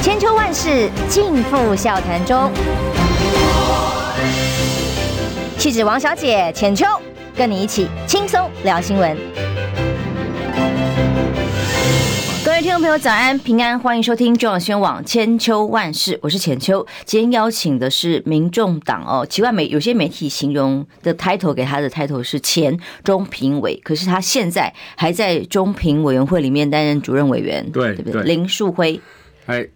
千秋万世尽付笑谈中。气质王小姐浅秋，跟你一起轻松聊新闻。各位听众朋友，早安平安，欢迎收听中广新闻网千秋万世，我是浅秋。今天邀请的是民众党哦，奇怪，媒有些媒体形容的 title 给他的 title 是前中评委，可是他现在还在中评委员会里面担任主任委员，对对不对？林树辉，哎，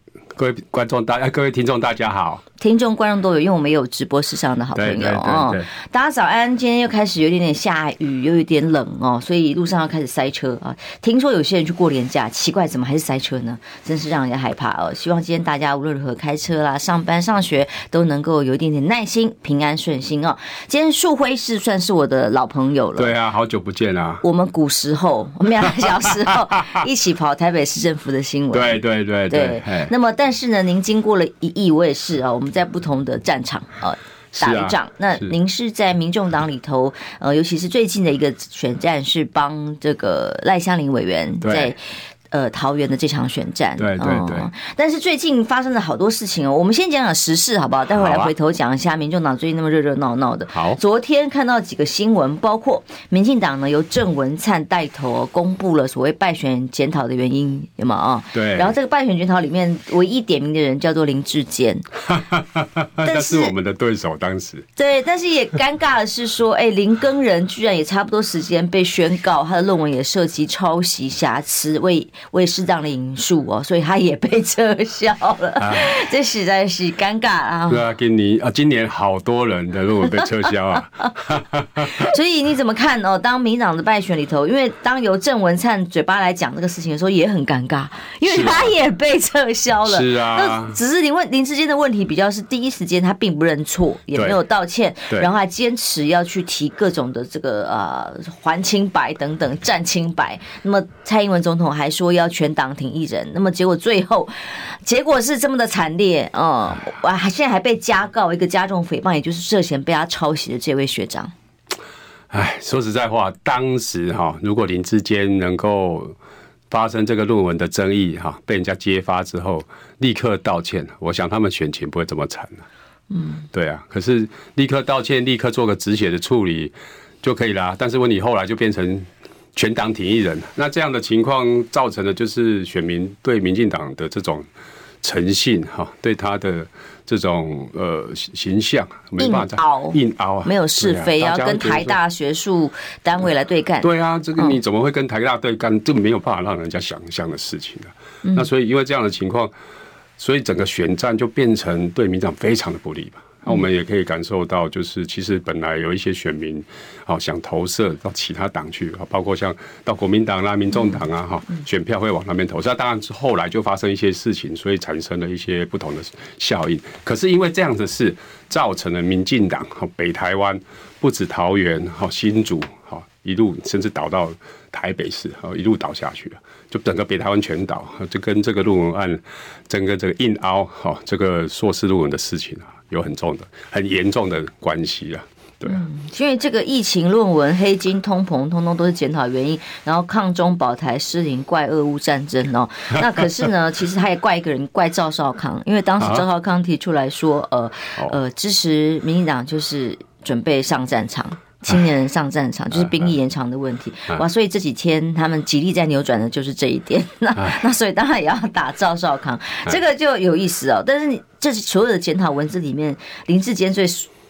各位观众大，各位听众大家好。听众观众都有，因为我们有直播室上的好朋友哦。大家早安，今天又开始有点点下雨，又有点冷哦，所以路上要开始塞车啊。听说有些人去过年假，奇怪怎么还是塞车呢？真是让人家害怕哦。希望今天大家无论如何开车啦、上班、上学都能够有一点点耐心、平安顺心哦。今天树辉是算是我的老朋友了，对啊，好久不见啊。我们古时候，我们俩小时候 一起跑台北市政府的新闻，对对对对。那么，但是呢，您经过了一役，我也是啊，我们。在不同的战场啊打一仗，那您是在民众党里头呃，尤其是最近的一个选战是帮这个赖香林委员在。呃，桃园的这场选战，对对对、嗯，但是最近发生了好多事情哦。我们先讲讲时事好不好？待会来回头讲一下民众党最近那么热热闹闹的。好，昨天看到几个新闻，包括民进党呢由郑文灿带头公布了所谓败选检讨的原因，有吗？啊？对。然后这个败选检讨里面唯一点名的人叫做林志坚，但是我们的对手当时。对，但是也尴尬的是说，哎，林耕人居然也差不多时间被宣告他的论文也涉及抄袭瑕疵，为未适当的引述哦，所以他也被撤销了，啊、这实在是尴尬啊！对啊，今年啊，今年好多人的论文被撤销啊，所以你怎么看哦？当民党的败选里头，因为当由郑文灿嘴巴来讲这个事情的时候，也很尴尬，因为他也被撤销了。是啊，那只是林问林之间的问题比较是第一时间他并不认错，也没有道歉，然后还坚持要去提各种的这个呃还清白等等占清白。那么蔡英文总统还说要全党挺一人，那么结果最后结果是这么的惨烈啊！哇、嗯，现在还被加告一个加重诽谤，也就是涉嫌被他抄袭的这位学长。哎，说实在话，当时哈，如果林智坚能够发生这个论文的争议哈，被人家揭发之后立刻道歉，我想他们选情不会这么惨。嗯，对啊，可是立刻道歉，立刻做个止血的处理就可以啦。但是问题后来就变成。全党挺一人，那这样的情况造成的就是选民对民进党的这种诚信哈，对他的这种呃形象没办法硬凹，硬凹啊，没有是非，啊、要跟台大学术单位来对干。对啊，这个你怎么会跟台大对干？这没有办法让人家想象的事情啊。那所以因为这样的情况，所以整个选战就变成对民进党非常的不利吧。那我们也可以感受到，就是其实本来有一些选民，好想投射到其他党去，包括像到国民党啦、民众党啊，哈，选票会往那边投。那当然是后来就发生一些事情，所以产生了一些不同的效应。可是因为这样的事，造成了民进党和北台湾不止桃园、哈新竹、哈一路甚至倒到台北市，哈一路倒下去了，就整个北台湾全倒，就跟这个论文案，整个这个硬凹，哈这个硕士论文的事情啊。有很重的、很严重的关系啊，对啊，因为这个疫情论文、黑金、通膨，通通都是检讨原因。然后抗中保台失灵，怪俄乌战争哦。那可是呢，其实他也怪一个人，怪赵少康，因为当时赵少康提出来说，呃呃，支持民进党就是准备上战场。青年人上战场 就是兵役延长的问题。哇，所以这几天他们极力在扭转的就是这一点。那 那所以当然也要打赵少康，这个就有意思哦。但是你这是所有的检讨文字里面，林志坚最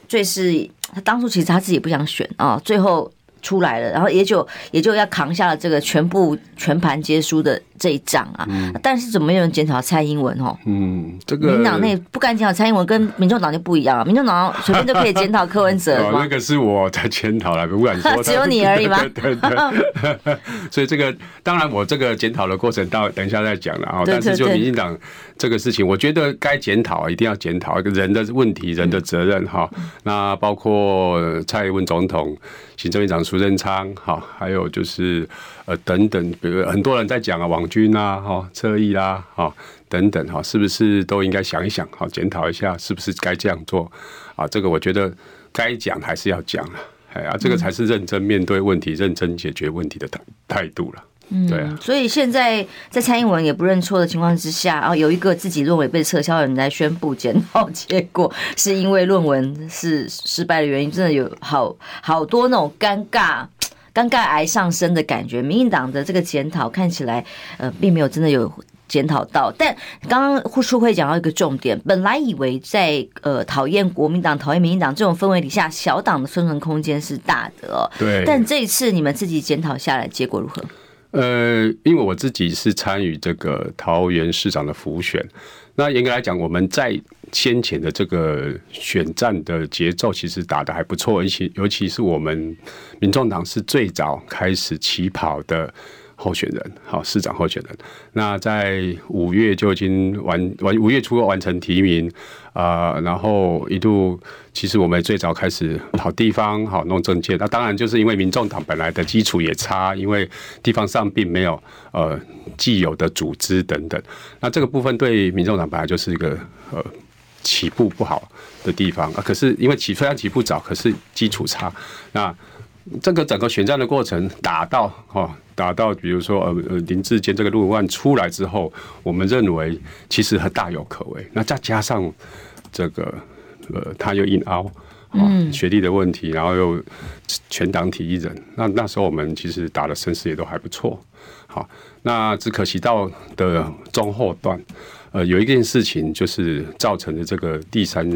最是他当初其实他自己不想选啊，最后出来了，然后也就也就要扛下了这个全部全盘皆输的。这一仗啊，但是怎么没有人检讨蔡英文哦？嗯，这个民党内不敢检讨蔡英文，跟民众党就不一样啊。民众党 随便就可以检讨柯文哲。哦，那个是我在检讨了，不敢说。只有你而已吗？对对对。所以这个当然，我这个检讨的过程，到等一下再讲了啊。但是就民进党这个事情，我觉得该检讨一定要检讨一个人的问题、人的责任哈。那包括蔡英文总统、行政院长苏贞昌哈，还有就是。呃，等等，比如很多人在讲啊，网军啊，哈，侧翼啦，哈，等等，哈，是不是都应该想一想，好，检讨一下，是不是该这样做？啊，这个我觉得该讲还是要讲了，哎啊，这个才是认真面对问题、认真解决问题的态态度了。嗯，对啊。所以现在在蔡英文也不认错的情况之下，啊有一个自己论文被撤销的人来宣布检讨结果，是因为论文是失败的原因，真的有好好多那种尴尬、尴尬癌上升的感觉。民进党的这个检讨看起来，呃，并没有真的有。检讨到，但刚刚护书会讲到一个重点，本来以为在呃讨厌国民党、讨厌民进党这种氛围底下，小党的生存空间是大的哦。对。但这一次你们自己检讨下来，结果如何？呃，因为我自己是参与这个桃园市长的浮选，那严格来讲，我们在先前的这个选战的节奏其实打得还不错，尤其尤其是我们民众党是最早开始起跑的。候选人，好，市长候选人，那在五月就已经完完五月初完成提名啊、呃，然后一度其实我们最早开始跑地方，好弄政见，那当然就是因为民众党本来的基础也差，因为地方上并没有呃既有的组织等等，那这个部分对民众党本来就是一个呃起步不好的地方。啊，可是因为起虽然起步早，可是基础差，那这个整个选战的过程打到哦。打到比如说呃呃林志坚这个论文案出来之后，我们认为其实还大有可为。那再加上这个呃他又硬凹嗯学历的问题，然后又全党体一人，那那时候我们其实打的声势也都还不错。好，那只可惜到的中后段，呃有一件事情就是造成的这个第三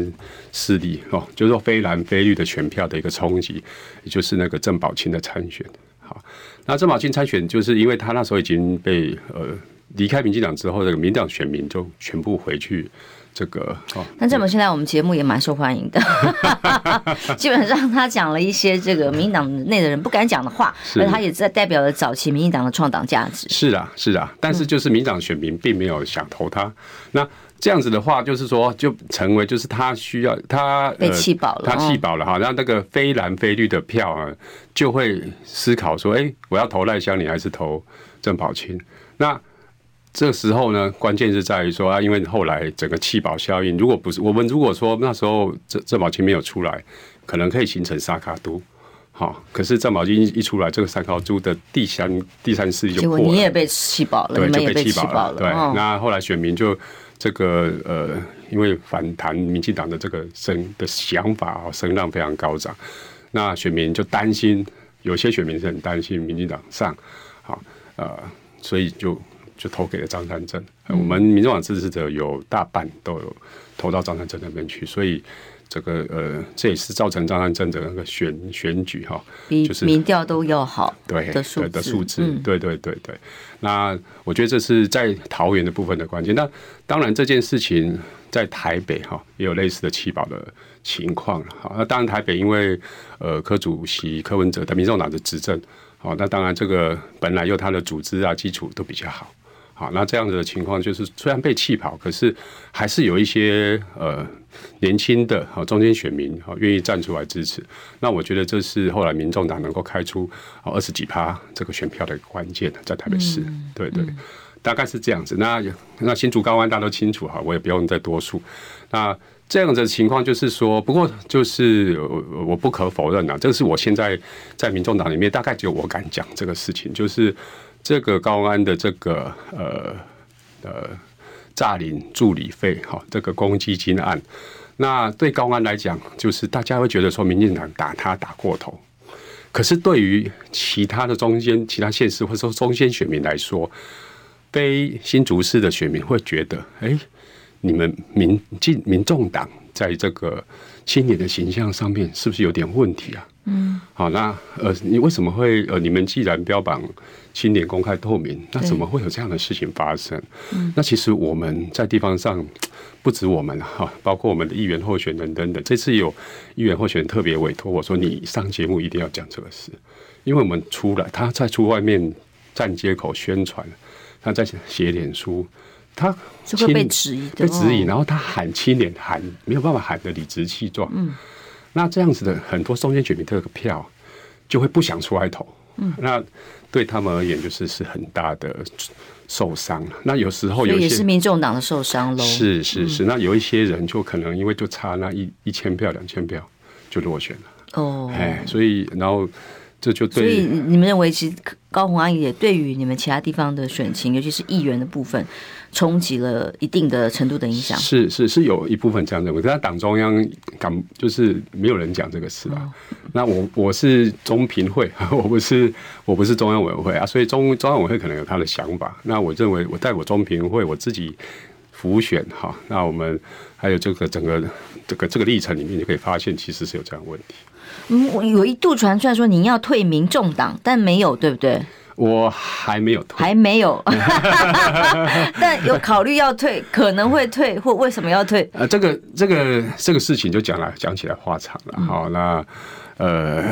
势力哦，就是说非蓝非绿的选票的一个冲击，也就是那个郑宝清的参选。好。那郑宝清参选，就是因为他那时候已经被呃离开民进党之后，这个民党选民就全部回去这个。哦，那这么现在我们节目也蛮受欢迎的，基本上他讲了一些这个民进党内的人不敢讲的话，而他也在代表了早期民进党的创党价值。是啊，是啊，但是就是民党选民并没有想投他。那这样子的话，就是说就成为就是他需要他被气饱了，他气饱了哈，然后那个非蓝非绿的票啊，就会思考说，哎，我要投赖香你还是投郑宝清？那这个时候呢，关键是在于说啊，因为后来整个弃保效应，如果不是我们如果说那时候郑郑宝清没有出来，可能可以形成沙卡都。好，可是郑宝清一出来，这个三脚督的第三第三势力就破了，结果你也被气保了，对，就被气保了，对，哦、那后来选民就。这个呃，因为反弹民进党的这个声的想法啊，声浪非常高涨，那选民就担心，有些选民是很担心民进党上，好呃，所以就就投给了张善政。我们民众党支持者有大半都有投到张善政那边去，所以。这个呃，这也是造成张善政的那个选选举哈，就是民调都要好对的数的数字，对对对对。那我觉得这是在桃园的部分的关键。那当然这件事情在台北哈也有类似的弃保的情况哈。那当然台北因为呃柯主席柯文哲的民众党的执政，好，那当然这个本来有他的组织啊基础都比较好。好，那这样子的情况就是，虽然被气跑，可是还是有一些呃年轻的啊中间选民啊愿意站出来支持。那我觉得这是后来民众党能够开出二十几趴这个选票的关键，在台北市，对对，大概是这样子。那那新竹高安大家都清楚哈，我也不用再多说。那这样子的情况就是说，不过就是我不可否认啊，这是我现在在民众党里面大概只有我敢讲这个事情，就是。这个高安的这个呃呃诈领助理费哈，这个公积金案，那对高安来讲，就是大家会觉得说，民进党打他打过头。可是对于其他的中间、其他县市或者说中间选民来说，非新竹市的选民会觉得，哎，你们民进民众党在这个青年的形象上面是不是有点问题啊？嗯，好，那呃，你为什么会呃，你们既然标榜青年公开透明，那怎么会有这样的事情发生？嗯，那其实我们在地方上不止我们哈，包括我们的议员候选人等等，这次有议员候选人特别委托我说，你上节目一定要讲这个事，因为我们出来，他在出外面站街口宣传，他在写脸书，他就会被质疑，被质疑，然后他喊青年喊没有办法喊得理直气壮，嗯，那这样子的很多中间选民这个票就会不想出来投，嗯，那。对他们而言，就是是很大的受伤。那有时候有些也是民众党的受伤喽。是是是，那有一些人就可能因为就差那一一千票两千票就落选了。哦，哎，所以然后这就对。所以你们认为，其实高虹安也对于你们其他地方的选情，尤其是议员的部分，冲击了一定的程度的影响。是是是有一部分这样认为，但是党中央敢就是没有人讲这个事啊。哦、那我我是中评会，我不是我不是中央委员会啊，所以中中央委员会可能有他的想法。那我认为，我在我中评会我自己浮选哈，那我们还有这个整个这个这个历程里面，就可以发现，其实是有这样的问题。嗯，我有一度传出来说您要退民众党，但没有，对不对？我还没有退，还没有，但有考虑要退，可能会退，或为什么要退？呃，这个这个这个事情就讲来讲起来话长了。好，那呃，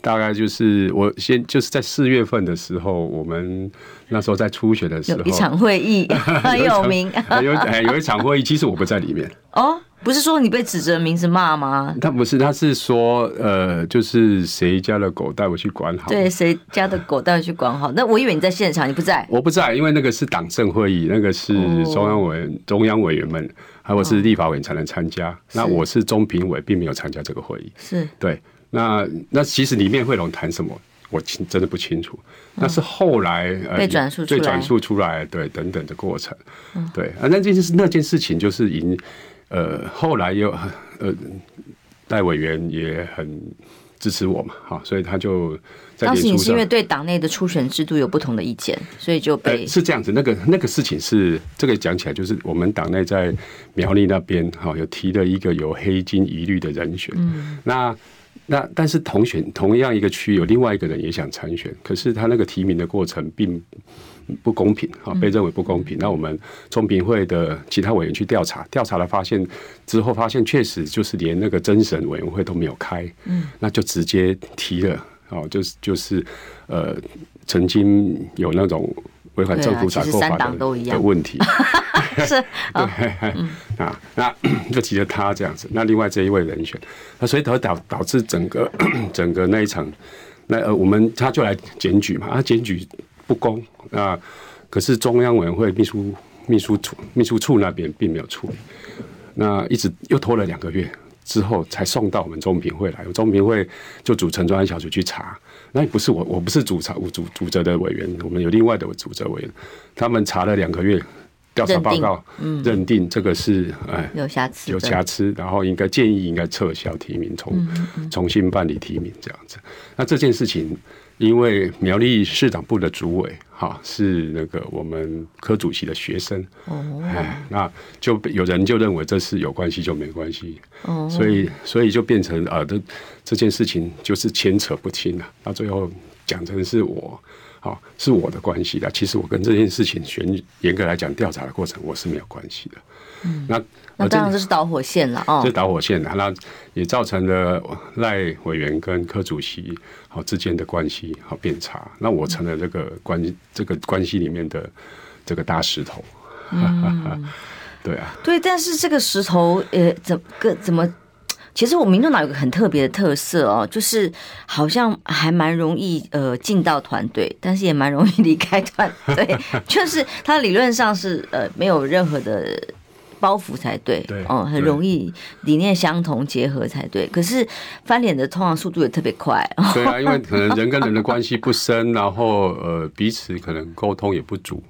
大概就是我先就是在四月份的时候，我们那时候在初选的时候，有一场会议 很有名，有有一场会议，其实我不在里面哦。不是说你被指着名字骂吗？他不是，他是说，呃，就是谁家的狗带我去管好。对，谁家的狗带我去管好。那我以为你在现场，你不在。我不在，因为那个是党政会议，那个是中央委中央委员们，还有是立法委员才能参加。哦、那我是中评委，并没有参加这个会议。是对。那那其实里面会龙谈什么，我清真的不清楚。那是后来、哦呃、被转述被转述出来，对等等的过程。嗯、对啊，那件事那件事情就是已经。呃，后来又呃，戴委员也很支持我嘛，哈，所以他就在当时你是因为对党内的初选制度有不同的意见，所以就被、呃、是这样子。那个那个事情是这个讲起来，就是我们党内在苗栗那边哈有提了一个有黑金疑虑的人选，嗯，那那但是同选同样一个区有另外一个人也想参选，可是他那个提名的过程并。不公平啊，被认为不公平。那我们中评会的其他委员去调查，调查了发现之后，发现确实就是连那个侦审委员会都没有开，嗯，那就直接提了哦，就是就是呃，曾经有那种违反政府采购法的的问题，是啊，啊，那 就提了他这样子。那另外这一位人选，那所以导导导致整个 整个那一场，那呃，我们他就来检举嘛，他，检举。不公那！可是中央委员会秘书秘书处秘书处那边并没有处理，那一直又拖了两个月之后才送到我们中评会来，中评会就组成专案小组去查。那也不是我，我不是主查主主责的委员，我们有另外的主责委员，他们查了两个月调查报告，嗯，认定这个是哎有瑕疵，有瑕疵，然后应该建议应该撤销提名，重重新办理提名这样子。那这件事情。因为苗栗市长部的主委哈是那个我们科主席的学生，哎，那就有人就认为这是有关系就没关系，所以所以就变成啊，这这件事情就是牵扯不清了，到最后讲成是我，好是我的关系的，其实我跟这件事情严严格来讲调查的过程我是没有关系的，嗯，那。那当然这是导火线了哦，这导火线了，那也造成了赖委员跟柯主席好之间的关系好变差，那我成了这个关这个关系里面的这个大石头，嗯、对啊，对，但是这个石头呃，怎个怎么？其实我民众党有个很特别的特色哦，就是好像还蛮容易呃进到团队，但是也蛮容易离开团队，就是他理论上是呃没有任何的。包袱才对，对哦，很容易理念相同结合才对。可是翻脸的通常速度也特别快。对啊，因为 可能人跟人的关系不深，然后呃彼此可能沟通也不足，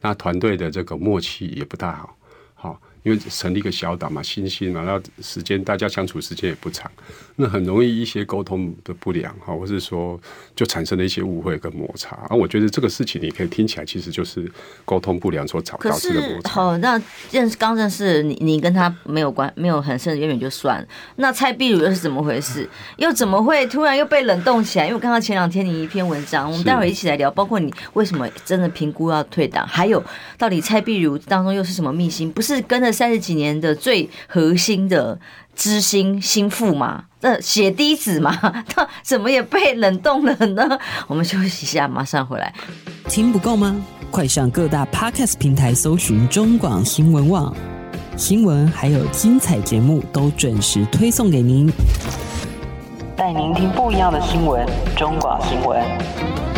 那团队的这个默契也不大好。因为成立一个小党嘛，新兴嘛，那时间大家相处时间也不长，那很容易一些沟通的不良哈，或是说就产生了一些误会跟摩擦。啊，我觉得这个事情你可以听起来其实就是沟通不良所导导致的摩擦。好，那认识刚认识你，你跟他没有关，没有很深的渊源就算了。那蔡壁如又是怎么回事？又怎么会突然又被冷冻起来？因为我看到前两天你一篇文章，我们待会一起来聊，包括你为什么真的评估要退党，还有到底蔡壁如当中又是什么秘辛？不是跟着。三十几年的最核心的知心心腹嘛，那血滴子嘛，他怎么也被冷冻了呢？我们休息一下，马上回来。听不够吗？快上各大 Podcast 平台搜寻中广新闻网新闻，还有精彩节目都准时推送给您，带您听不一样的新闻。中广新闻。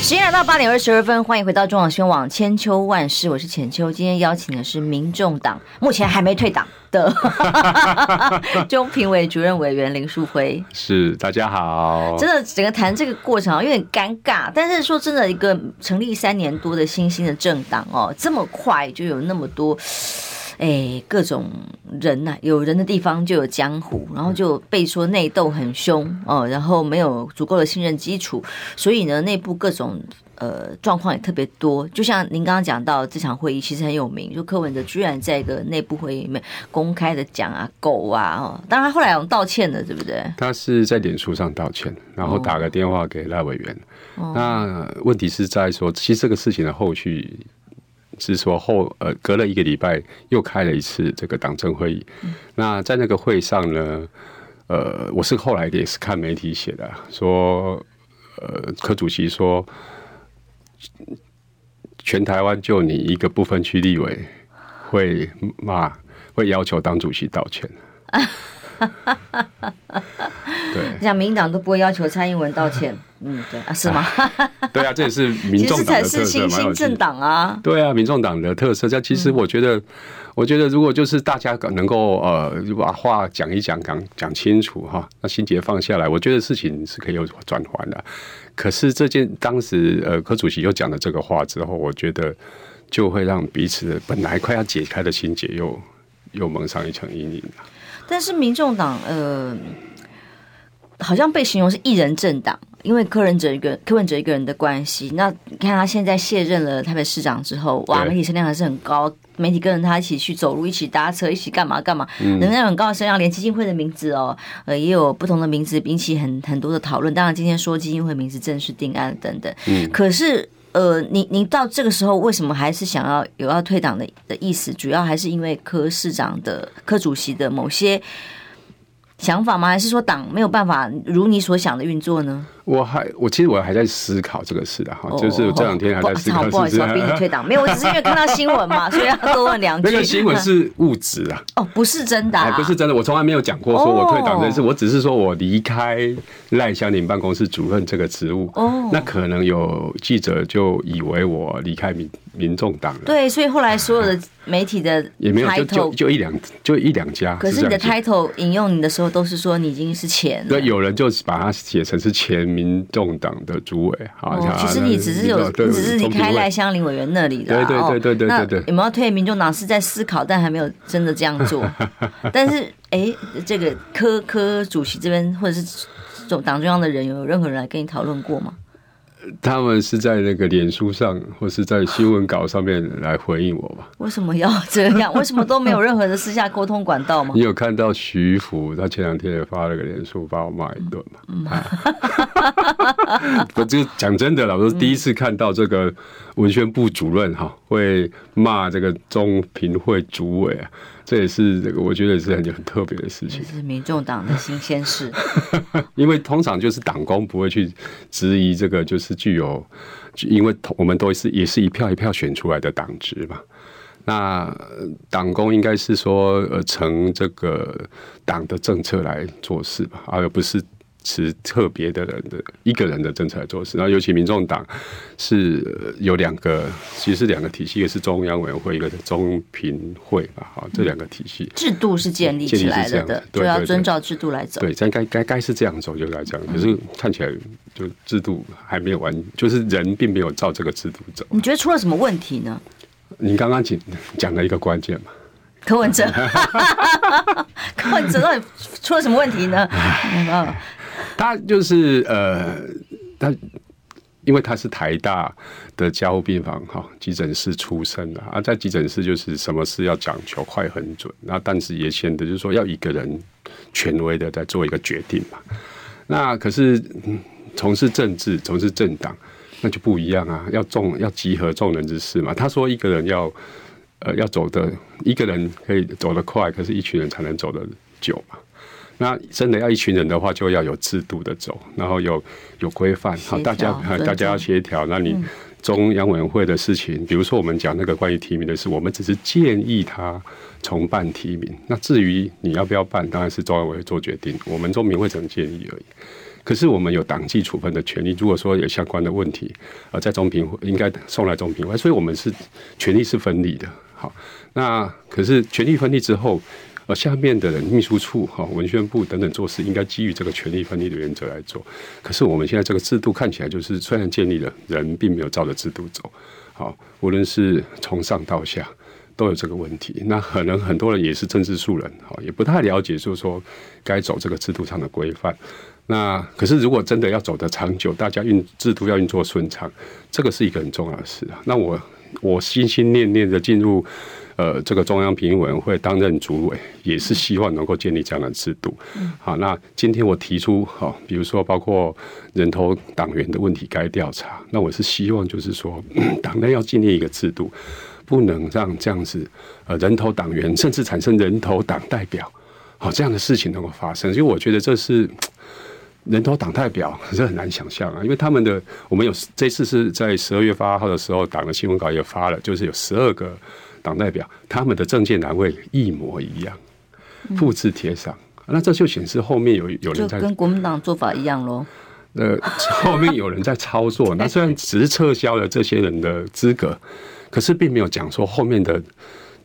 时间来到八点二十二分，欢迎回到中广新闻网千秋万世，我是浅秋。今天邀请的是民众党目前还没退党的 中评委主任委员林树辉。是，大家好。真的，整个谈这个过程有点尴尬，但是说真的，一个成立三年多的新兴的政党哦，这么快就有那么多。哎，各种人呐、啊，有人的地方就有江湖，然后就被说内斗很凶哦，然后没有足够的信任基础，所以呢，内部各种呃状况也特别多。就像您刚刚讲到这场会议其实很有名，就柯文哲居然在一个内部会议里面公开的讲啊狗啊哦，当然他后来我们道歉了，对不对？他是在脸书上道歉，然后打个电话给赖委员。哦、那问题是在说，其实这个事情的后续。是说后呃，隔了一个礼拜又开了一次这个党政会议。嗯、那在那个会上呢，呃，我是后来也是看媒体写的，说呃，柯主席说，全台湾就你一个不分区立委会骂，会要求党主席道歉。对，像民党都不会要求蔡英文道歉。嗯，对啊，是吗？对啊，这也是民众党的特色，新兴政党啊。对啊，民众党的特色。这其实我觉得，嗯、我觉得如果就是大家能够呃把话讲一讲，讲讲清楚哈，那心结放下来，我觉得事情是可以有转圜的。可是这件当时呃柯主席又讲了这个话之后，我觉得就会让彼此本来快要解开的心结又又蒙上一层阴影。但是民众党呃，好像被形容是一人政党，因为柯文哲一个柯文哲一个人的关系。那你看他现在卸任了台北市长之后，哇，媒体声量还是很高，媒体跟着他一起去走路，一起搭车，一起干嘛干嘛，能量很高的声量，连基金会的名字哦，呃，也有不同的名字引起很很多的讨论。当然今天说基金会名字正式定案等等，嗯，可是。呃，你你到这个时候为什么还是想要有要退党的的意思？主要还是因为柯市长的柯主席的某些想法吗？还是说党没有办法如你所想的运作呢？我还我其实我还在思考这个事的哈，就是我这两天还在思考。不好意思，逼你退党没有，我只是因为看到新闻嘛，所以要多问两句。那个新闻是误植啊，哦，不是真的，不是真的，我从来没有讲过说我退党这件事，我只是说我离开赖香林办公室主任这个职务。哦，那可能有记者就以为我离开民民众党了。对，所以后来所有的媒体的 也没有，就就就一两就一两家。可是你的 title 引用你的时候都是说你已经是前，对，有人就把它写成是前。民众党的主委，好，其实你只是有，你只是离开赖香林委员那里的，对对对对对对对。有没有退民众党是在思考，但还没有真的这样做。但是，哎，这个科科主席这边或者是总党中央的人，有任何人来跟你讨论过吗？他们是在那个脸书上，或是在新闻稿上面来回应我吧？为什么要这样？为什么都没有任何的私下沟通管道吗？你有看到徐福他前两天也发了个脸书，把我骂一顿嘛？嗯，不，这个讲真的了，我是第一次看到这个文宣部主任哈会骂这个中评会主委啊。这也是这个，我觉得也是很很特别的事情。是民众党的新鲜事，因为通常就是党工不会去质疑这个，就是具有，因为我们都是也是一票一票选出来的党职嘛。那党工应该是说，呃，成这个党的政策来做事吧，而不是。是特别的人的一个人的政策来做事，然后尤其民众党是有两个，其实是两个体系，一个是中央委员会，一个是中评会吧，好，这两个体系制度是建立起来了，的就要遵照制度来走。对，咱该该该是这样走就该这样，可是看起来就制度还没有完，就是人并没有照这个制度走。你觉得出了什么问题呢？你刚刚讲讲了一个关键嘛。柯文哲，柯文哲到底出了什么问题呢？他就是呃，他因为他是台大的加护病房哈急诊室出身的啊，在急诊室就是什么事要讲求快很准，那但是也显得就是说要一个人权威的在做一个决定嘛。那可是从事政治、从事政党，那就不一样啊，要众要集合众人之事嘛。他说一个人要呃要走的一个人可以走得快，可是一群人才能走得久嘛。那真的要一群人的话，就要有制度的走，然后有有规范，好，大家大家要协调。那你中央委员会的事情，嗯、比如说我们讲那个关于提名的事，我们只是建议他重办提名。那至于你要不要办，当然是中央委员会做决定，我们中评会只能建议而已。可是我们有党纪处分的权利，如果说有相关的问题，呃，在中评会应该送来中评会，所以我们是权力是分立的。好，那可是权力分立之后，呃，下面的人秘书处、哈文宣部等等做事，应该基于这个权力分立的原则来做。可是我们现在这个制度看起来，就是虽然建立了，人并没有照着制度走。好，无论是从上到下。都有这个问题，那可能很多人也是政治素人，哈，也不太了解，就是说该走这个制度上的规范。那可是如果真的要走得长久，大家运制度要运作顺畅，这个是一个很重要的事啊。那我我心心念念的进入呃这个中央评议委员会担任主委，也是希望能够建立这样的制度。好，那今天我提出哈，比如说包括人头党员的问题该调查，那我是希望就是说 党内要建立一个制度。不能让这样子，呃，人头党员甚至产生人头党代表，好这样的事情能够发生，因为我觉得这是 人头党代表，可是很难想象啊。因为他们的，我们有这次是在十二月八号的时候，党的新闻稿也发了，就是有十二个党代表，他们的政见栏位一模一样，复制贴上，那这就显示后面有有人在跟国民党做法一样喽。呃，后面有人在操作，那虽然只是撤销了这些人的资格。可是并没有讲说后面的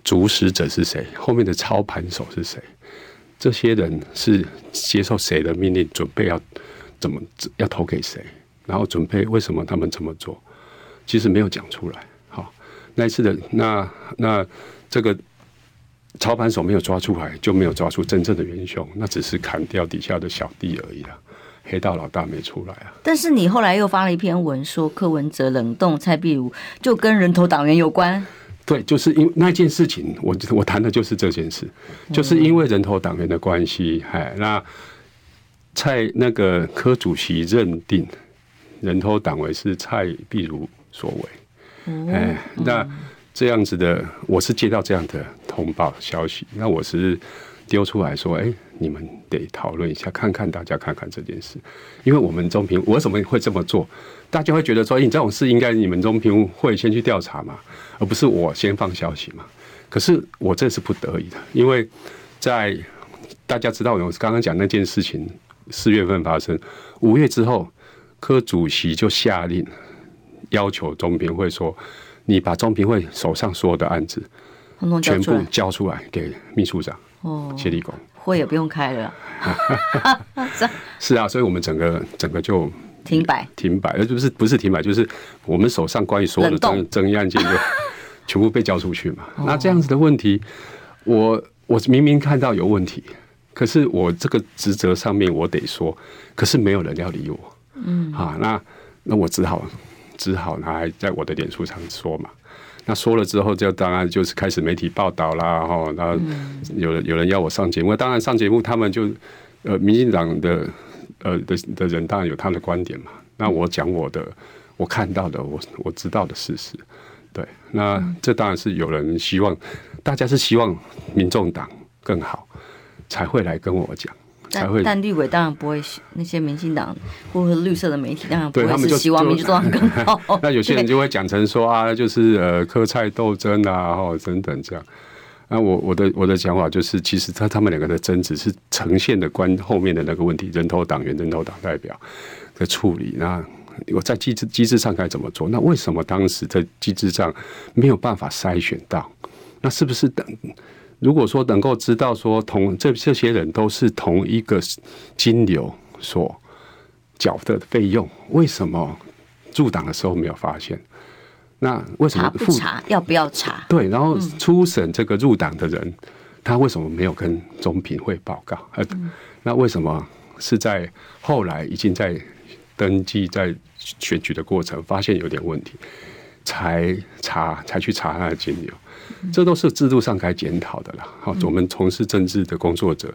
主使者是谁，后面的操盘手是谁，这些人是接受谁的命令，准备要怎么要投给谁，然后准备为什么他们这么做，其实没有讲出来。好，那一次的那那这个操盘手没有抓出来，就没有抓出真正的元凶，那只是砍掉底下的小弟而已啊。黑道老大没出来啊！但是你后来又发了一篇文，说柯文哲冷冻蔡壁如，就跟人头党员有关。对，就是因为那件事情，我我谈的就是这件事，就是因为人头党员的关系，哎，那蔡那个柯主席认定人头党为是蔡壁如所为，哎，那这样子的，我是接到这样的通报消息，那我是。丢出来说：“哎，你们得讨论一下，看看大家看看这件事，因为我们中评我为什么会这么做？大家会觉得说，你这种事应该你们中评会先去调查嘛，而不是我先放消息嘛。可是我这是不得已的，因为在大家知道我刚刚讲那件事情，四月份发生，五月之后，柯主席就下令要求中评会说，你把中评会手上所有的案子全部交出来给秘书长。”哦，谢立功，会也不用开了，是啊，所以我们整个整个就停摆，停摆，而就是不是停摆，就是我们手上关于所有的争争议案件就 全部被交出去嘛。那这样子的问题，我我明明看到有问题，可是我这个职责上面我得说，可是没有人要理我，嗯，啊，那那我只好只好拿来在我的脸书上说嘛。那说了之后，就当然就是开始媒体报道啦，哈，那有人有人要我上节目，当然上节目，他们就呃，民进党的呃的的人当然有他的观点嘛。那我讲我的，我看到的，我我知道的事实，对。那这当然是有人希望，大家是希望民众党更好，才会来跟我讲。但但绿委当然不会，那些民进党或者绿色的媒体当然不会是希望民主党更好。那有些人就会讲成说啊，就是呃，科菜斗争啊，哈，等等这样。那我我的我的想法就是，其实他他们两个的争执是呈现的关后面的那个问题，人头党员、人头党代表的处理。那我在机制机制上该怎么做？那为什么当时在机制上没有办法筛选到？那是不是等？如果说能够知道说同这这些人都是同一个金流所缴的费用，为什么入党的时候没有发现？那为什么不查？要不要查？对，然后初审这个入党的人，他为什么没有跟中评会报告？呃，那为什么是在后来已经在登记在选举的过程发现有点问题，才查才去查他的金流？这都是制度上该检讨的了。好，我们从事政治的工作者，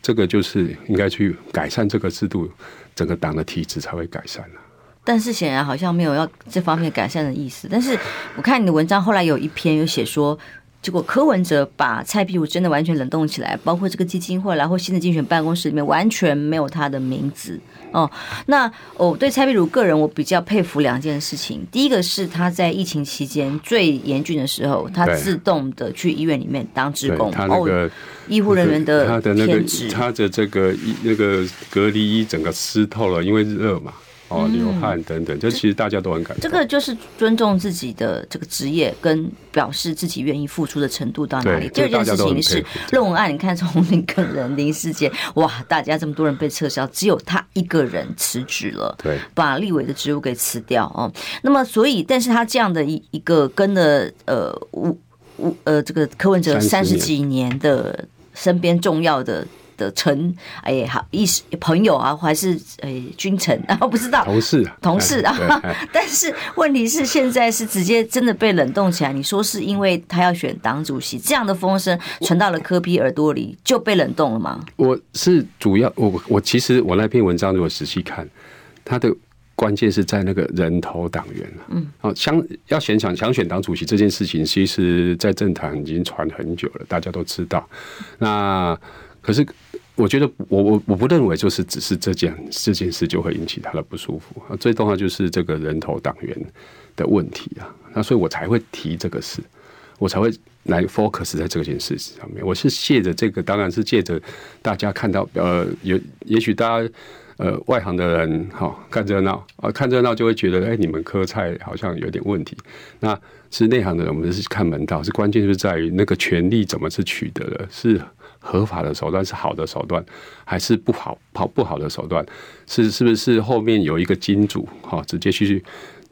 这个就是应该去改善这个制度，整个党的体制才会改善了。但是显然好像没有要这方面改善的意思。但是我看你的文章后来有一篇有写说，结果柯文哲把蔡壁如真的完全冷冻起来，包括这个基金会，然后新的竞选办公室里面完全没有他的名字哦。那我对蔡壁如个人，我比较佩服两件事情。第一个是他在疫情期间最严峻的时候，他自动的去医院里面当职工，他那个医护人员的他的那个他的这个那个隔离衣整个湿透了，因为热嘛。哦，流汗等等，就其实大家都很感动。这个就是尊重自己的这个职业，跟表示自己愿意付出的程度到哪里。第二件事情是论文案，你看从那个人林世杰，哇，大家这么多人被撤销，只有他一个人辞职了，对，把立委的职务给辞掉哦。那么，所以，但是他这样的一一个跟了呃五五呃这个柯文哲三十几年的身边重要的。的臣，哎，好意思，朋友啊，还是哎君臣啊，不知道同事同事啊。但是问题是，现在是直接真的被冷冻起来。你说是因为他要选党主席，这样的风声传到了科比耳朵里，就被冷冻了吗？我是主要，我我其实我那篇文章如果仔细看，他的关键是在那个人头党员。嗯，哦，想要选想想选党主席这件事情，其实在政坛已经传很久了，大家都知道。那可是。我觉得我我我不认为就是只是这件这件事就会引起他的不舒服啊，最重要就是这个人头党员的问题啊，那所以我才会提这个事，我才会来 focus 在这件事上面。我是借着这个，当然是借着大家看到呃，有也许大家呃外行的人哈看热闹啊，看热闹就会觉得哎，你们柯蔡好像有点问题。那是内行的人，我们是看门道，是关键是在于那个权力怎么是取得的，是。合法的手段是好的手段，还是不好跑不好的手段？是是不是后面有一个金主哈，直接去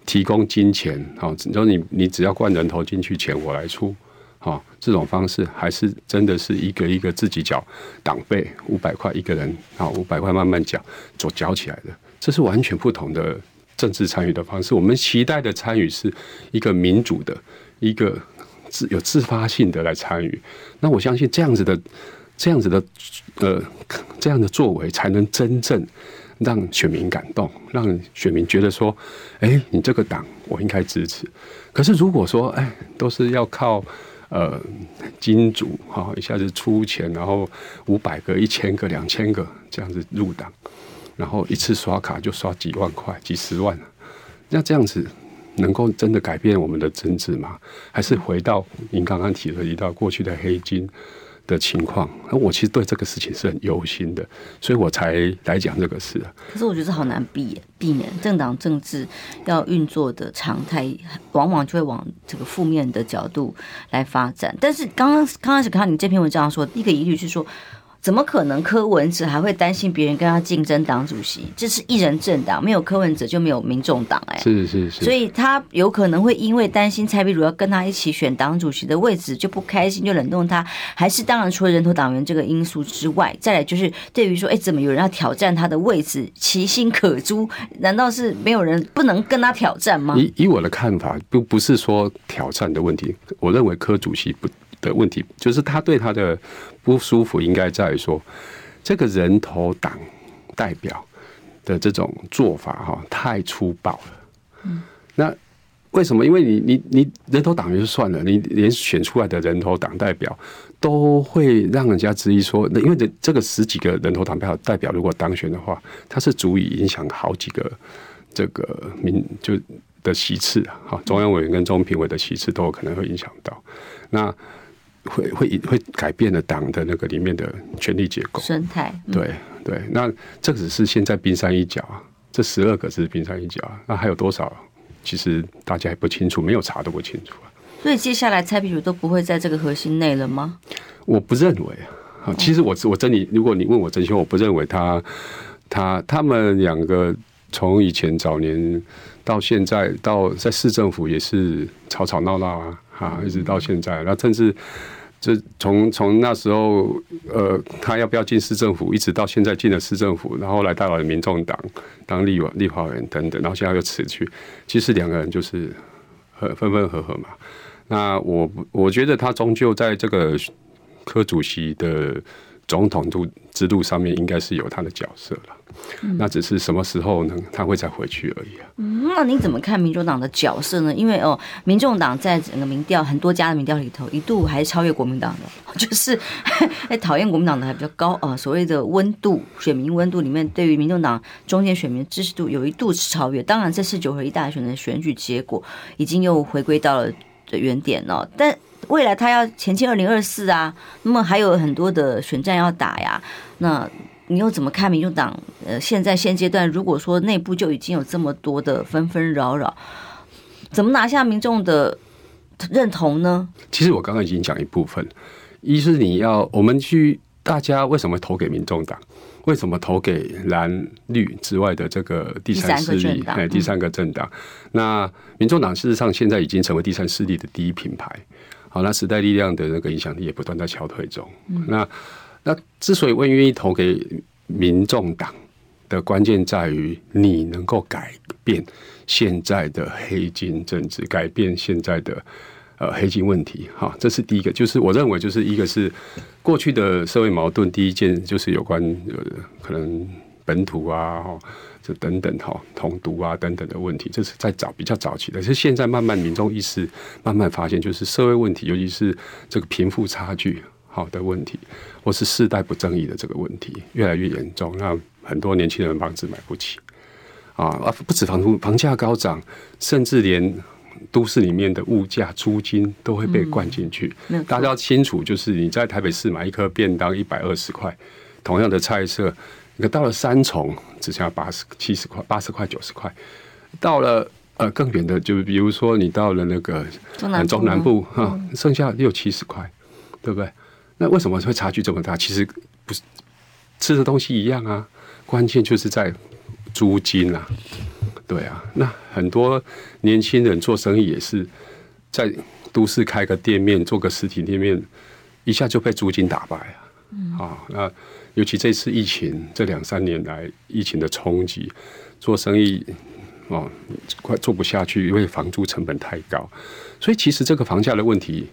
提供金钱哈？然后你你只要灌人头进去，钱我来出哈？这种方式还是真的是一个一个自己缴党费五百块一个人啊，五百块慢慢缴，做缴起来的，这是完全不同的政治参与的方式。我们期待的参与是一个民主的，一个自有自发性的来参与。那我相信这样子的。这样子的，呃，这样的作为才能真正让选民感动，让选民觉得说，哎，你这个党我应该支持。可是如果说，哎，都是要靠呃金主哈，一下子出钱，然后五百个、一千个、两千个这样子入党，然后一次刷卡就刷几万块、几十万，那这样子能够真的改变我们的政治吗？还是回到您刚刚提的一道过去的黑金？的情况，那我其实对这个事情是很忧心的，所以我才来讲这个事。可是我觉得好难避避免，政党政治要运作的常态，往往就会往这个负面的角度来发展。但是刚刚刚开始看到你这篇文章说，一个疑虑是说。怎么可能柯文哲还会担心别人跟他竞争党主席？这是一人政党，没有柯文哲就没有民众党，哎，是是是，所以他有可能会因为担心蔡壁如要跟他一起选党主席的位置就不开心，就冷冻他。还是当然除了人头党员这个因素之外，再来就是对于说，哎，怎么有人要挑战他的位置，其心可诛？难道是没有人不能跟他挑战吗？以以我的看法，不不是说挑战的问题，我认为柯主席不。的问题就是他对他的不舒服，应该在于说，这个人头党代表的这种做法哈，太粗暴了。嗯，那为什么？因为你你你人头党员就算了，你连选出来的人头党代表都会让人家质疑说，那因为这这个十几个人头党票代表如果当选的话，他是足以影响好几个这个民就的席次啊，哈，中央委员跟中评委的席次都有可能会影响到那。会会会改变了党的那个里面的权力结构生态，对对，那这只是现在冰山一角啊，这十二个是冰山一角啊，那还有多少？其实大家还不清楚，没有查都不清楚啊。所以接下来蔡壁如都不会在这个核心内了吗？我不认为啊，其实我我真的，如果你问我真心，我不认为他他他们两个从以前早年到现在到在市政府也是吵吵闹闹啊，啊，一直到现在，那甚至。这从从那时候，呃，他要不要进市政府，一直到现在进了市政府，然后来到了民众党当立委、立法委员等等，然后现在又辞去。其实两个人就是分分合合嘛。那我我觉得他终究在这个科主席的总统度制度上面应该是有他的角色了。嗯、那只是什么时候呢？他会再回去而已啊。嗯，那你怎么看民主党的角色呢？因为哦，民众党在整个民调很多家的民调里头，一度还是超越国民党的，就是 哎，讨厌国民党的还比较高啊。所谓的温度，选民温度里面，对于民众党中间选民支持度有一度是超越。当然，这次九合一大选的选举结果已经又回归到了原点了。但未来他要前进二零二四啊，那么还有很多的选战要打呀，那。你又怎么看民主党？呃，现在现阶段，如果说内部就已经有这么多的纷纷扰扰，怎么拿下民众的认同呢？其实我刚刚已经讲一部分，一是你要我们去大家为什么投给民众党？为什么投给蓝绿之外的这个第三势力？哎，第三个政党。那民众党事实上现在已经成为第三势力的第一品牌。好，那时代力量的那个影响力也不断在消退中。嗯、那那之所以我愿意投给民众党的关键在于，你能够改变现在的黑金政治，改变现在的呃黑金问题。哈，这是第一个，就是我认为就是一个是过去的社会矛盾，第一件就是有关呃可能本土啊，哈，这等等哈，同毒啊等等的问题，这是在早比较早期的。是现在慢慢民众意识慢慢发现，就是社会问题，尤其是这个贫富差距。好的问题，或是世代不正义的这个问题越来越严重，那很多年轻人房子买不起啊，啊，不止房租房价高涨，甚至连都市里面的物价租金都会被灌进去。嗯、大家要清楚，就是你在台北市买一颗便当一百二十块，同样的菜色，你到了三重只剩下八十七十块、八十块、九十块，到了呃更远的，就比如说你到了那个中南部，中南部啊，剩下六七十块，对不对？那为什么会差距这么大？其实不是吃的东西一样啊，关键就是在租金啊。对啊，那很多年轻人做生意也是在都市开个店面，做个实体店面，一下就被租金打败啊。嗯。啊，那尤其这次疫情这两三年来疫情的冲击，做生意哦快做不下去，因为房租成本太高。所以其实这个房价的问题。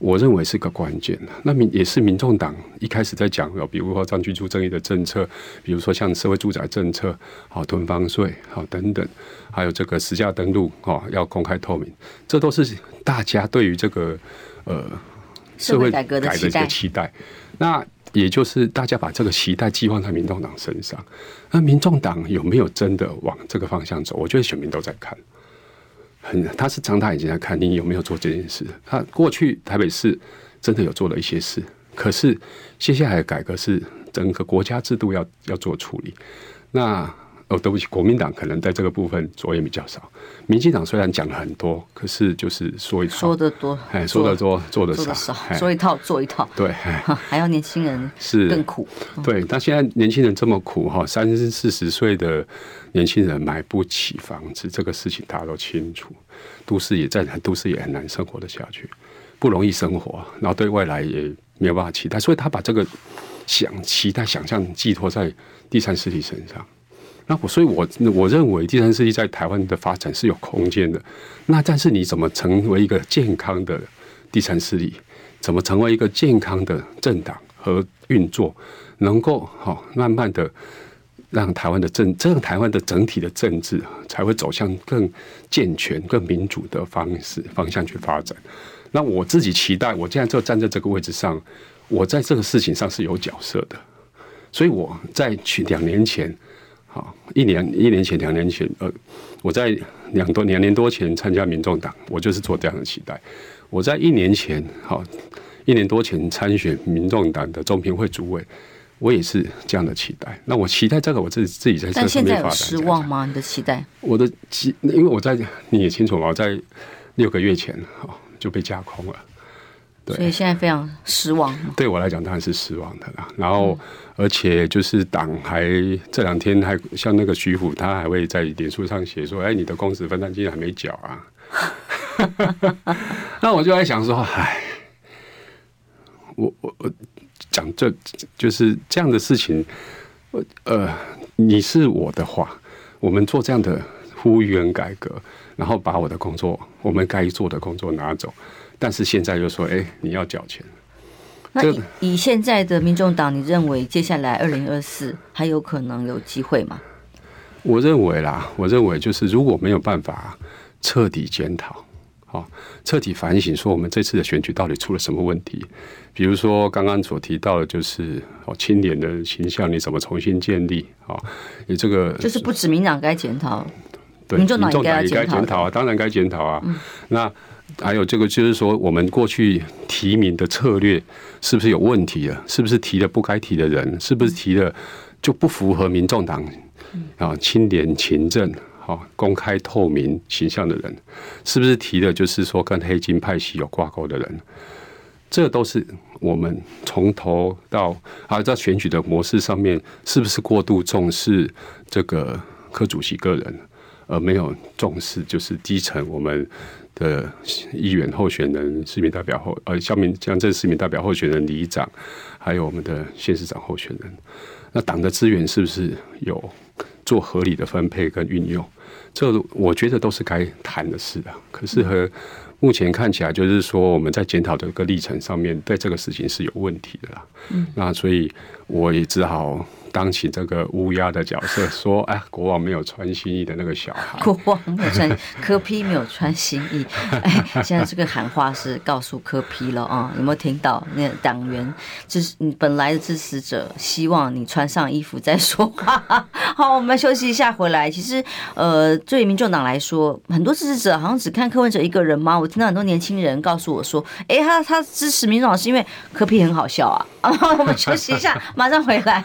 我认为是个关键，那民也是民众党一开始在讲的，比如说张居住正义的政策，比如说像社会住宅政策，好囤房税，好等等，还有这个实价登录，哈要公开透明，这都是大家对于这个呃社会改革的期待。那也就是大家把这个期待寄望在民众党身上，那民众党有没有真的往这个方向走？我觉得选民都在看。很，他是张大眼睛在看你有没有做这件事。他过去台北市真的有做了一些事，可是接下来的改革是整个国家制度要要做处理。那哦，对不起，国民党可能在这个部分着眼比较少。民进党虽然讲了很多，可是就是说一套，说得多，哎，说得多，做得少，说一套做一套，对，还要年轻人是更苦。对，但现在年轻人这么苦哈，三四十岁的年轻人买不起房子，这个事情大家都清楚。都市也在，都市也很难生活得下去，不容易生活，然后对未来也没有办法期待，所以他把这个想期待、想象寄托在第三势力身上。那我所以我，我认为第三势力在台湾的发展是有空间的。那但是你怎么成为一个健康的第三势力？怎么成为一个健康的政党和运作，能够好慢慢的让台湾的政，这样台湾的整体的政治才会走向更健全、更民主的方式方向去发展。那我自己期待，我现在就站在这个位置上，我在这个事情上是有角色的。所以我在去两年前。好，一年一年前、两年前，呃，我在两多两年多前参加民众党，我就是做这样的期待。我在一年前，好，一年多前参选民众党的中评会主委，我也是这样的期待。那我期待这个，我自己自己在这上面发展。失望吗？你的期待？我的期，因为我在你也清楚嘛，我在六个月前，好就被架空了。所以现在非常失望。对我来讲，当然是失望的啦。然后，而且就是党还这两天还像那个徐虎，他还会在脸书上写说：“哎，你的公职分担金还没缴啊。”那我就在想说：“哎，我我我讲这就是这样的事情。呃，你是我的话，我们做这样的呼吁跟改革，然后把我的工作，我们该做的工作拿走。”但是现在又说，哎，你要缴钱，那以以现在的民众党，你认为接下来二零二四还有可能有机会吗？我认为啦，我认为就是如果没有办法彻底检讨，好，彻底反省，说我们这次的选举到底出了什么问题？比如说刚刚所提到的，就是哦，青年的形象你怎么重新建立？啊，你这个就是不止民党该检讨，对，民众党也该检讨啊，当然该检讨啊。那还有这个，就是说，我们过去提名的策略是不是有问题了？是不是提了不该提的人？是不是提了就不符合民众党啊清廉勤政、好公开透明形象的人？是不是提的就是说跟黑金派系有挂钩的人？这都是我们从头到啊在选举的模式上面，是不是过度重视这个柯主席个人，而没有重视就是基层我们。的议员候选人、市民代表候呃，乡民乡镇市民代表候选人、里长，还有我们的县市长候选人，那党的资源是不是有做合理的分配跟运用？这我觉得都是该谈的事啊。可是和目前看起来，就是说我们在检讨这个历程上面，对这个事情是有问题的啦。嗯，那所以我也只好。当起这个乌鸦的角色，说：“哎，国王没有穿新衣的那个小孩，国王没有穿，柯 P 没有穿新衣。哎，现在这个喊话是告诉柯 P 了啊，有没有听到？那党员支持你本来的支持者，希望你穿上衣服再说话。好，我们休息一下，回来。其实，呃，对于民众党来说，很多支持者好像只看柯文哲一个人吗？我听到很多年轻人告诉我说：，哎，他他支持民众党是因为柯批很好笑啊。啊，我们休息一下，马上回来。”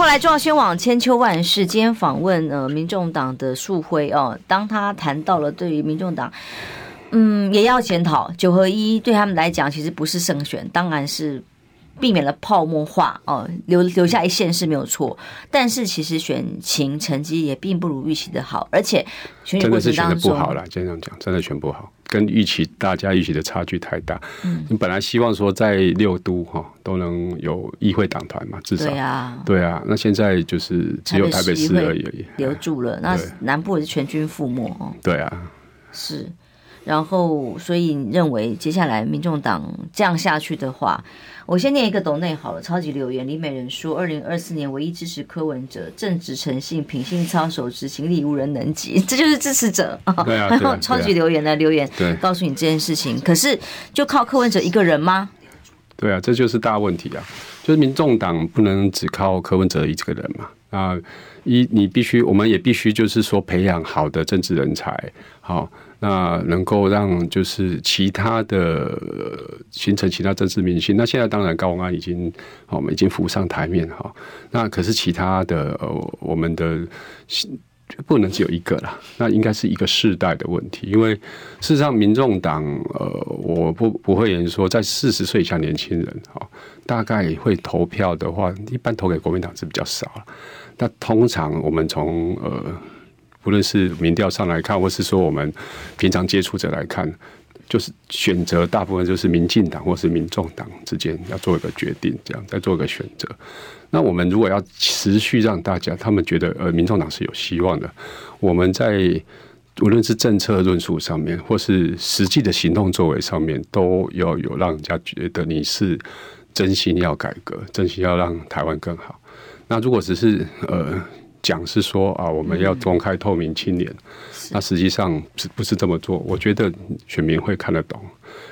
后来，中央新网千秋万世。今天访问呃，民众党的树辉哦，当他谈到了对于民众党，嗯，也要检讨九合一对他们来讲，其实不是胜选，当然是。避免了泡沫化哦，留留下一线是没有错，但是其实选情成绩也并不如预期的好，而且选举过程当中的不好了，这样讲真的选不好，跟预期大家预期的差距太大。嗯，你本来希望说在六都哈都能有议会党团嘛，至少对啊，对啊，那现在就是只有台北市而已，留住了，那南部也是全军覆没哦。对啊，是。然后，所以你认为接下来民众党这样下去的话，我先念一个斗内好了。超级留言李美人说：“二零二四年唯一支持柯文哲，正直诚信，品性操守，执行力无人能及。”这就是支持者啊。对啊。然后超级留言来留言，对，告诉你这件事情。可是就靠柯文哲一个人吗？对啊，这就是大问题啊！就是民众党不能只靠柯文哲一个人嘛。啊，一你必须，我们也必须就是说培养好的政治人才，好。那能够让就是其他的形成其他政治明星。那现在当然高虹安已经我们已经浮上台面哈。那可是其他的呃，我们的不能只有一个啦。那应该是一个世代的问题。因为事实上，民众党呃，我不不会言说，在四十岁以下年轻人哈，大概会投票的话，一般投给国民党是比较少了。那通常我们从呃。无论是民调上来看，或是说我们平常接触者来看，就是选择大部分就是民进党或是民众党之间要做一个决定，这样再做一个选择。那我们如果要持续让大家他们觉得呃民众党是有希望的，我们在无论是政策论述上面，或是实际的行动作为上面，都要有让人家觉得你是真心要改革，真心要让台湾更好。那如果只是呃。讲是说啊，我们要公开透明清廉，那实际上是不是这么做？我觉得选民会看得懂。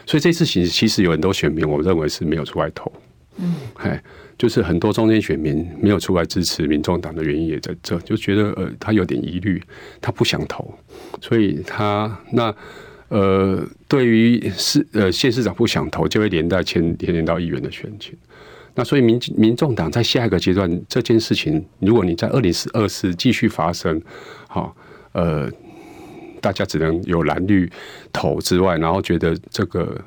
所以这次其实其实有很多选民，我认为是没有出来投。嗯，哎，就是很多中间选民没有出来支持民众党的原因也在这，就觉得呃他有点疑虑，他不想投，所以他那呃对于市呃县市长不想投，就会连带牵连连到议员的选情。那所以民民众党在下一个阶段这件事情，如果你在二零四二四继续发生，好，呃，大家只能有蓝绿投之外，然后觉得这个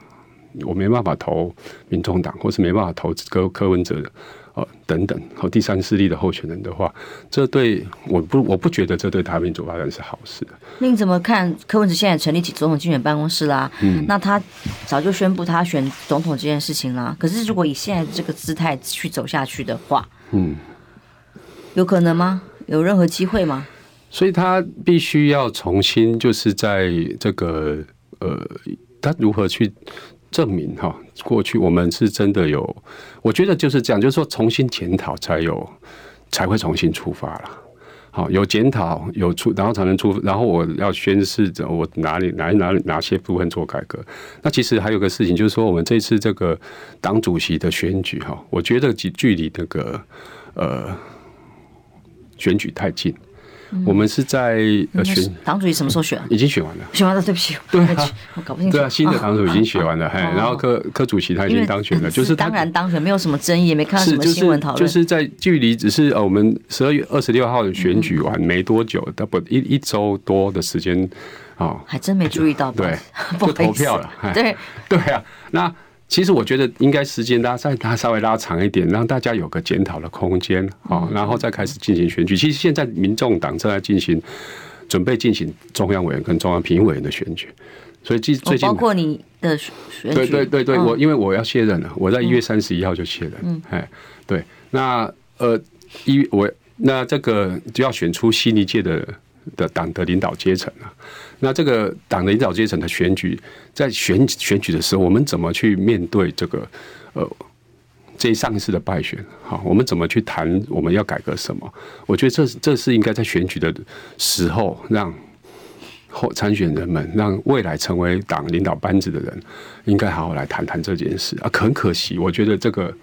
我没办法投民众党，或是没办法投柯柯文哲。哦，等等，和第三势力的候选人的话，这对我不，我不觉得这对台湾民主发展是好事的。那你怎么看？柯文哲现在成立起总统竞选办公室啦，嗯，那他早就宣布他选总统这件事情啦。可是如果以现在这个姿态去走下去的话，嗯，有可能吗？有任何机会吗？所以他必须要重新，就是在这个呃，他如何去？证明哈，过去我们是真的有，我觉得就是这样，就是说重新检讨才有，才会重新出发了。好，有检讨有出，然后才能出，然后我要宣示着我哪里哪哪哪些部分做改革。那其实还有个事情，就是说我们这次这个党主席的选举哈，我觉得距距离那个呃选举太近。我们是在呃选党主席什么时候选？已经选完了。选完了，对不起，对我搞不清楚。对啊，新的党主席已经选完了，嘿，然后柯柯主席他已经当选了，就是当然当选，没有什么争议，也没看到什么新闻讨论。就是在距离只是呃，我们十二月二十六号的选举完没多久，大不一一周多的时间啊，还真没注意到，对，就投票了，对对啊，那。其实我觉得应该时间拉再拉稍微拉长一点，让大家有个检讨的空间啊，然后再开始进行选举。其实现在民众党正在进行准备进行中央委员跟中央评议委员的选举，所以最最近包括你的选举，对对对对，我因为我要卸任了，我在一月三十一号就卸任，嗯，哎，对，那呃一我那这个就要选出新一届的的党的领导阶层啊。那这个党的领导阶层的选举，在选选举的时候，我们怎么去面对这个呃这上一次的败选？好，我们怎么去谈我们要改革什么？我觉得这这是应该在选举的时候，让后参选人们，让未来成为党领导班子的人，应该好好来谈谈这件事啊。很可惜，我觉得这个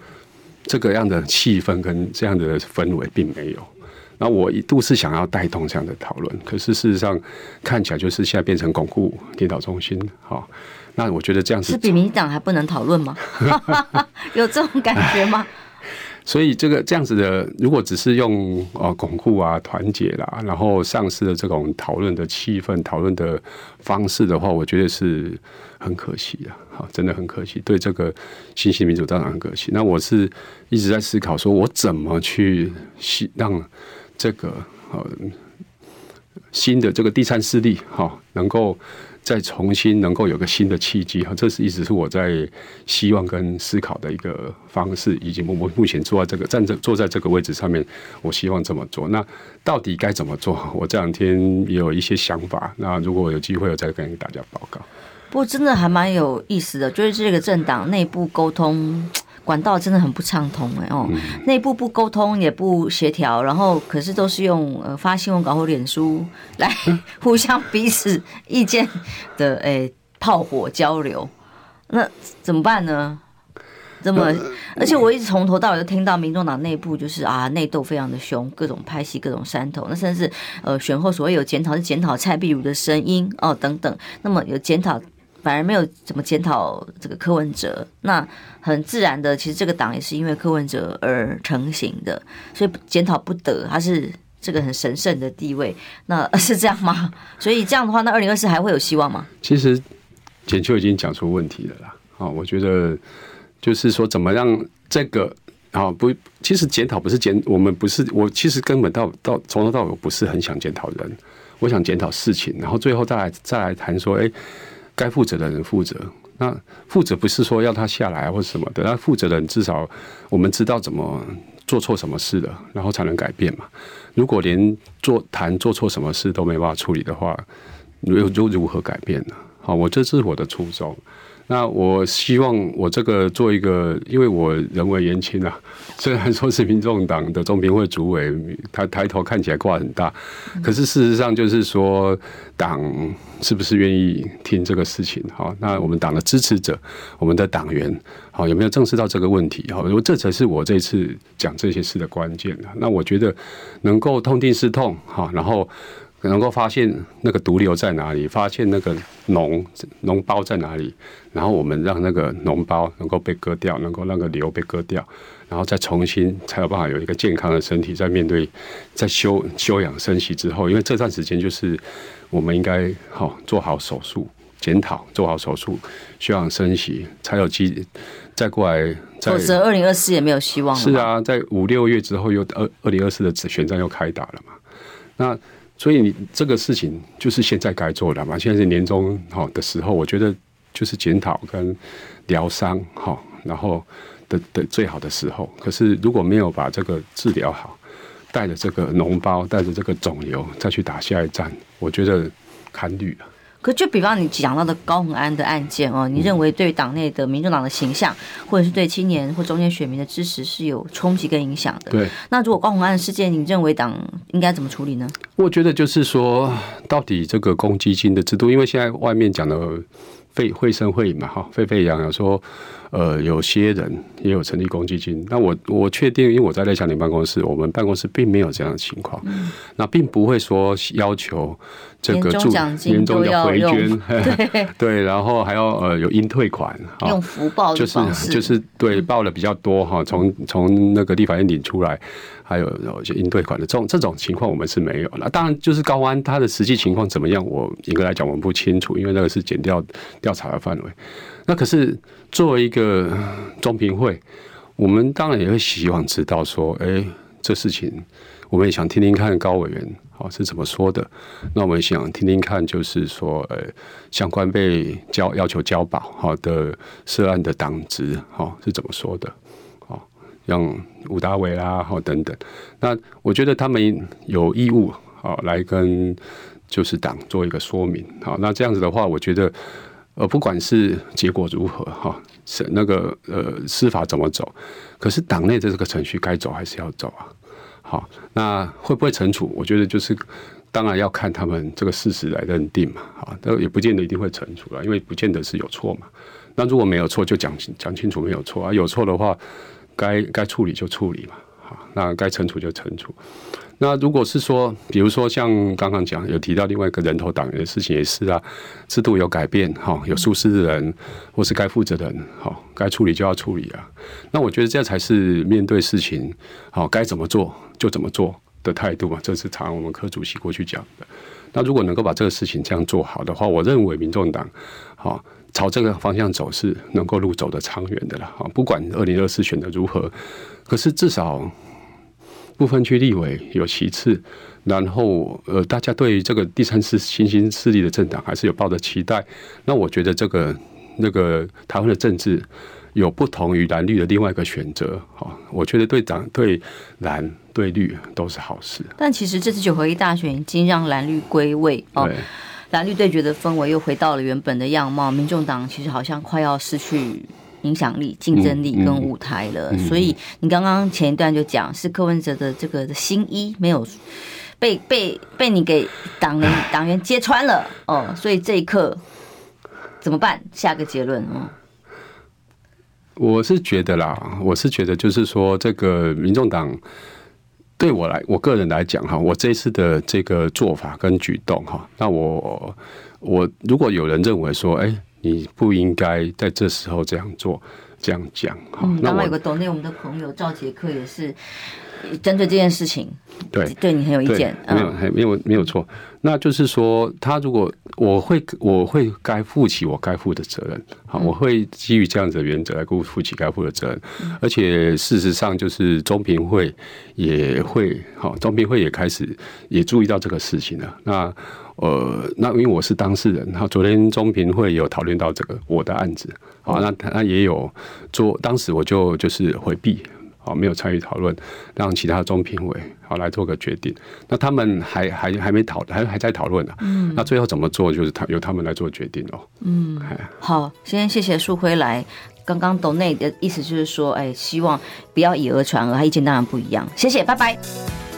这个样的气氛跟这样的氛围并没有。那我一度是想要带动这样的讨论，可是事实上看起来就是现在变成巩固领导中心。好，那我觉得这样子是比民进党还不能讨论吗？有这种感觉吗？所以这个这样子的，如果只是用呃巩固啊、团结啦，然后丧失了这种讨论的气氛、讨论的方式的话，我觉得是很可惜的。好，真的很可惜，对这个新兴民主当然很可惜。那我是一直在思考，说我怎么去让。这个呃新的这个第三势力哈，能够再重新能够有个新的契机哈，这是一直是我在希望跟思考的一个方式，以及我们目前坐在这个站着坐在这个位置上面，我希望这么做。那到底该怎么做？我这两天也有一些想法。那如果有机会，我再跟大家报告。不过真的还蛮有意思的，就是这个政党内部沟通。管道真的很不畅通哎哦，内部不沟通也不协调，然后可是都是用呃发新闻稿或脸书来 互相彼此意见的哎炮火交流，那怎么办呢？这么而且我一直从头到尾都听到民众党内部就是啊内斗非常的凶，各种拍戏各种山头，那甚至呃选后所谓有检讨是检讨蔡壁如的声音哦等等，那么有检讨。反而没有怎么检讨这个柯文哲，那很自然的，其实这个党也是因为柯文哲而成型的，所以检讨不得，他是这个很神圣的地位，那是这样吗？所以这样的话，那二零二四还会有希望吗？其实简秋已经讲出问题了啦，啊，我觉得就是说怎么让这个啊不，其实检讨不是检，我们不是，我其实根本到到从头到尾不是很想检讨人，我想检讨事情，然后最后再来再来谈说，哎。该负责的人负责，那负责不是说要他下来或者什么的，那负责的人至少我们知道怎么做错什么事了，然后才能改变嘛。如果连做谈做错什么事都没办法处理的话，又又如何改变呢？好，我这是我的初衷。那我希望我这个做一个，因为我人微言轻啊，虽然说是民众党的中评会主委，他抬头看起来挂很大，可是事实上就是说，党是不是愿意听这个事情？好，那我们党的支持者，我们的党员，好，有没有正视到这个问题？好，如果这才是我这次讲这些事的关键。那我觉得能够痛定思痛，好，然后。能够发现那个毒瘤在哪里，发现那个脓脓包在哪里，然后我们让那个脓包能够被割掉，能够那个瘤被割掉，然后再重新才有办法有一个健康的身体，在面对在休休养生息之后，因为这段时间就是我们应该好做好手术检讨，做好手术，休养生息，才有机再过来。否则，二零二四也没有希望了。是啊，在五六月之后又二二零二四的选战又开打了嘛。那所以你这个事情就是现在该做的嘛。现在是年终好的时候，我觉得就是检讨跟疗伤哈，然后的的最好的时候。可是如果没有把这个治疗好，带着这个脓包，带着这个肿瘤再去打下一站，我觉得堪虑了。可就比方你讲到的高虹安的案件哦，你认为对党内的民众党的形象，或者是对青年或中间选民的支持是有冲击跟影响的？对。那如果高虹安事件，你认为党应该怎么处理呢？我觉得就是说，到底这个公积金的制度，因为现在外面讲的沸会声会影嘛，哈，沸沸扬扬说。呃，有些人也有成立公积金，那我我确定，因为我在赖香林办公室，我们办公室并没有这样的情况，嗯、那并不会说要求这个助年终的回捐，对对，然后还要呃有应退款，用福报就是就是对报了比较多哈，从从那个立法院领出来，还有有些应退款的这种这种情况我们是没有。了当然就是高安他的实际情况怎么样，我严格来讲我们不清楚，因为那个是减掉调查的范围。那可是作为一个中评会，我们当然也会希望知道说，哎，这事情我们也想听听看高委员啊是怎么说的。那我们想听听看，就是说，呃，相关被交要求交保好的涉案的党职哈是怎么说的？好，像吴达伟啦，好等等。那我觉得他们有义务好来跟就是党做一个说明。好，那这样子的话，我觉得。呃，不管是结果如何哈，是那个呃司法怎么走，可是党内的这个程序该走还是要走啊。好，那会不会惩处？我觉得就是当然要看他们这个事实来认定嘛。好，那也不见得一定会惩处了，因为不见得是有错嘛。那如果没有错，就讲讲清楚没有错啊。有错的话，该该处理就处理嘛。好，那该惩处就惩处。那如果是说，比如说像刚刚讲有提到另外一个人头党员的事情也是啊，制度有改变哈，有疏失的人或是该负责的人，好，该处理就要处理啊。那我觉得这才是面对事情好该怎么做就怎么做的态度嘛。这是常我们科主席过去讲的。那如果能够把这个事情这样做好的话，我认为民众党好朝这个方向走是能够路走得长远的了。不管二零二四选的如何，可是至少。不分区立委有其次，然后呃，大家对于这个第三次新兴势力的政党还是有抱着期待。那我觉得这个那个台湾的政治有不同于蓝绿的另外一个选择，哈，我觉得对党对蓝对绿都是好事。但其实这次九合一大选已经让蓝绿归位哦，蓝绿对决的氛围又回到了原本的样貌，民众党其实好像快要失去。影响力、竞争力跟舞台了，所以你刚刚前一段就讲是柯文哲的这个新衣没有被被被你给党员党员揭穿了哦，所以这一刻怎么办？下个结论哦。我是觉得啦，我是觉得就是说，这个民众党对我来，我个人来讲哈，我这次的这个做法跟举动哈，那我我如果有人认为说，哎。你不应该在这时候这样做，这样讲。嗯，刚刚有个懂内我们的朋友赵杰克也是针对这件事情，对对你很有意见，没有，没有，没有错。那就是说，他如果我会，我会该负起我该负的责任。好，我会基于这样子的原则来负负起该负的责任。而且事实上，就是中评会也会，好，中评会也开始也注意到这个事情了。那。呃，那因为我是当事人，然后昨天中评会有讨论到这个我的案子，好，那他也有做，当时我就就是回避，好，没有参与讨论，让其他中评委好来做个决定。那他们还还还没讨，还还在讨论呢。嗯，那最后怎么做，就是他由他们来做决定哦。嗯，好，先谢谢树辉来。刚刚董内的意思就是说，哎，希望不要以讹传讹，他意见当然不一样。谢谢，拜拜。